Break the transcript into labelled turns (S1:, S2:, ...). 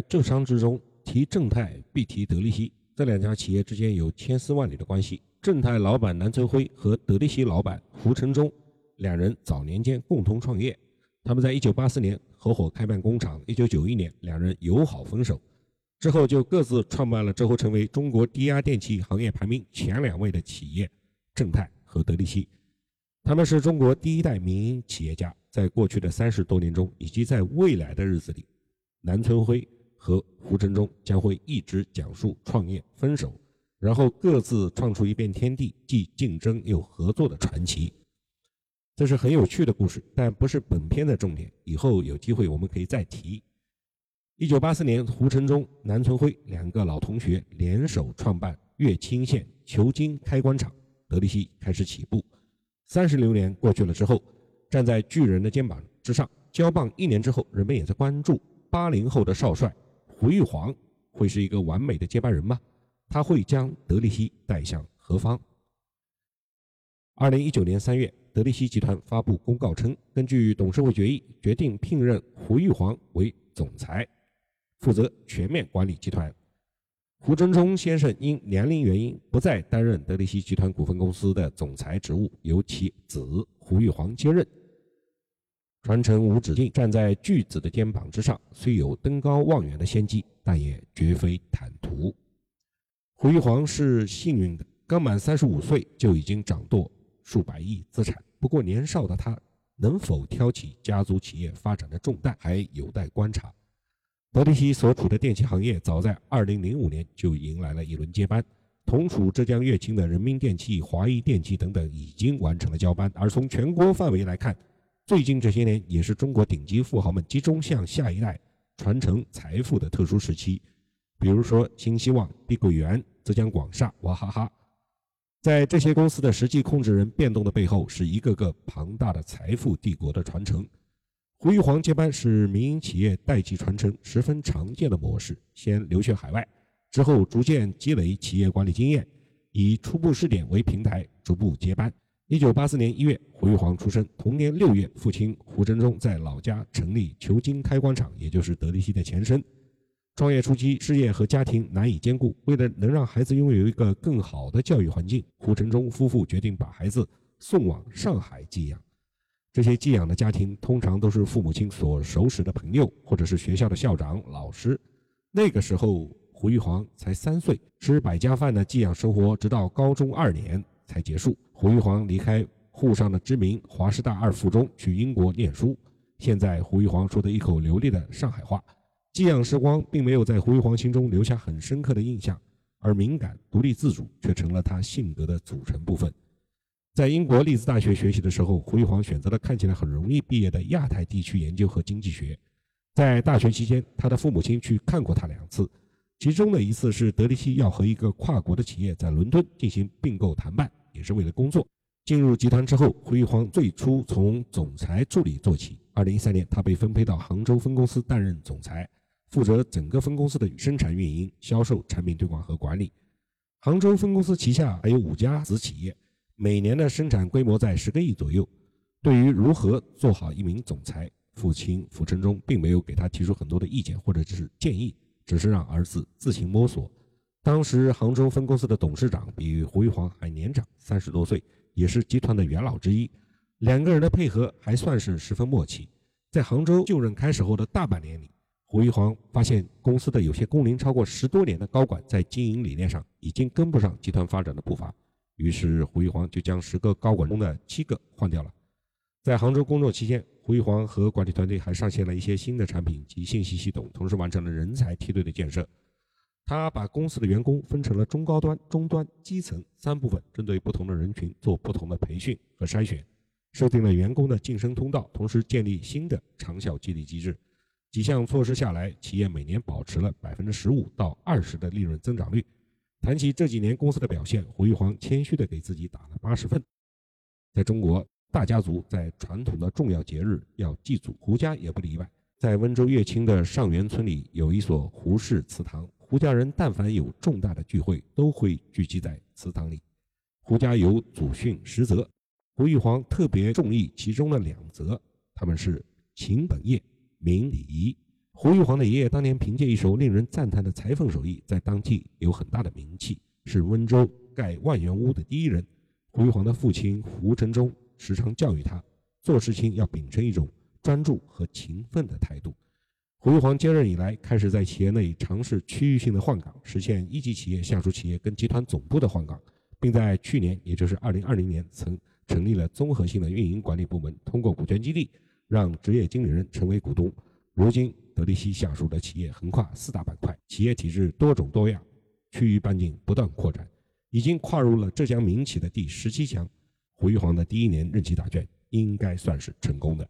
S1: 在浙商之中，提正泰必提德力西，这两家企业之间有千丝万缕的关系。正泰老板南存辉和德力西老板胡承忠两人早年间共同创业，他们在1984年合伙开办工厂，1991年两人友好分手，之后就各自创办了之后成为中国低压电器行业排名前两位的企业正泰和德力西。他们是中国第一代民营企业家，在过去的三十多年中，以及在未来的日子里，南村辉和胡承忠将会一直讲述创业、分手。然后各自创出一片天地，既竞争又合作的传奇，这是很有趣的故事，但不是本片的重点。以后有机会我们可以再提。一九八四年，胡承忠、南存辉两个老同学联手创办乐清县球经开关厂，德力西开始起步。三十六年过去了之后，站在巨人的肩膀之上，交棒一年之后，人们也在关注八零后的少帅胡玉煌会是一个完美的接班人吗？他会将德力西带向何方？二零一九年三月，德力西集团发布公告称，根据董事会决议，决定聘任胡玉煌为总裁，负责全面管理集团。胡振中先生因年龄原因不再担任德力西集团股份公司的总裁职务，由其子胡玉煌接任。传承无止境，站在巨子的肩膀之上，虽有登高望远的先机，但也绝非坦途。胡玉煌是幸运的，刚满三十五岁就已经掌舵数百亿资产。不过年少的他能否挑起家族企业发展的重担，还有待观察。德力西所处的电器行业，早在二零零五年就迎来了一轮接班。同属浙江乐清的人民电器、华谊电器等等已经完成了交班。而从全国范围来看，最近这些年也是中国顶级富豪们集中向下一代传承财富的特殊时期。比如说新希望、碧桂园、浙江广厦、娃哈哈，在这些公司的实际控制人变动的背后，是一个个庞大的财富帝国的传承。胡玉煌接班是民营企业代际传承十分常见的模式，先留学海外，之后逐渐积累企业管理经验，以初步试点为平台，逐步接班。一九八四年一月，胡玉煌出生，同年六月，父亲胡振中在老家成立球晶开关厂，也就是德力西的前身。创业初期，事业和家庭难以兼顾。为了能让孩子拥有一个更好的教育环境，胡承忠夫妇决定把孩子送往上海寄养。这些寄养的家庭通常都是父母亲所熟识的朋友，或者是学校的校长、老师。那个时候，胡玉煌才三岁，吃百家饭的寄养生活直到高中二年才结束。胡玉煌离开沪上的知名华师大二附中，去英国念书。现在，胡玉煌说的一口流利的上海话。寄养时光并没有在胡玉煌心中留下很深刻的印象，而敏感、独立自主却成了他性格的组成部分。在英国利兹大学学习的时候，胡玉煌选择了看起来很容易毕业的亚太地区研究和经济学。在大学期间，他的父母亲去看过他两次，其中的一次是德力西要和一个跨国的企业在伦敦进行并购谈判，也是为了工作。进入集团之后，胡玉煌最初从总裁助理做起。二零一三年，他被分配到杭州分公司担任总裁。负责整个分公司的生产运营、销售、产品推广和管理。杭州分公司旗下还有五家子企业，每年的生产规模在十个亿左右。对于如何做好一名总裁，父亲傅承忠并没有给他提出很多的意见或者是建议，只是让儿子自行摸索。当时杭州分公司的董事长比胡玉煌还年长三十多岁，也是集团的元老之一。两个人的配合还算是十分默契。在杭州就任开始后的大半年里。胡玉煌发现，公司的有些工龄超过十多年的高管，在经营理念上已经跟不上集团发展的步伐。于是，胡玉煌就将十个高管中的七个换掉了。在杭州工作期间，胡玉煌和管理团队还上线了一些新的产品及信息系统，同时完成了人才梯队的建设。他把公司的员工分成了中高端、中端、基层三部分，针对不同的人群做不同的培训和筛选，设定了员工的晋升通道，同时建立新的长效激励机制。几项措施下来，企业每年保持了百分之十五到二十的利润增长率。谈起这几年公司的表现，胡玉煌谦虚地给自己打了八十分。在中国，大家族在传统的重要节日要祭祖，胡家也不例外。在温州乐清的上元村里有一所胡氏祠堂，胡家人但凡有重大的聚会，都会聚集在祠堂里。胡家有祖训十则，胡玉皇特别中意其中的两则，他们是勤本业。明礼仪，胡玉皇的爷爷当年凭借一手令人赞叹的裁缝手艺，在当地有很大的名气，是温州盖万元屋的第一人。胡玉皇的父亲胡承忠时常教育他，做事情要秉承一种专注和勤奋的态度。胡玉煌接任以来，开始在企业内尝试区域性的换岗，实现一级企业、下属企业跟集团总部的换岗，并在去年，也就是二零二零年，曾成立了综合性的运营管理部门，通过股权激励，让职业经理人成为股东。如今，德力西下属的企业横跨四大板块，企业体制多种多样，区域半径不断扩展，已经跨入了浙江民企的第十七强。胡玉煌的第一年任期答卷应该算是成功的。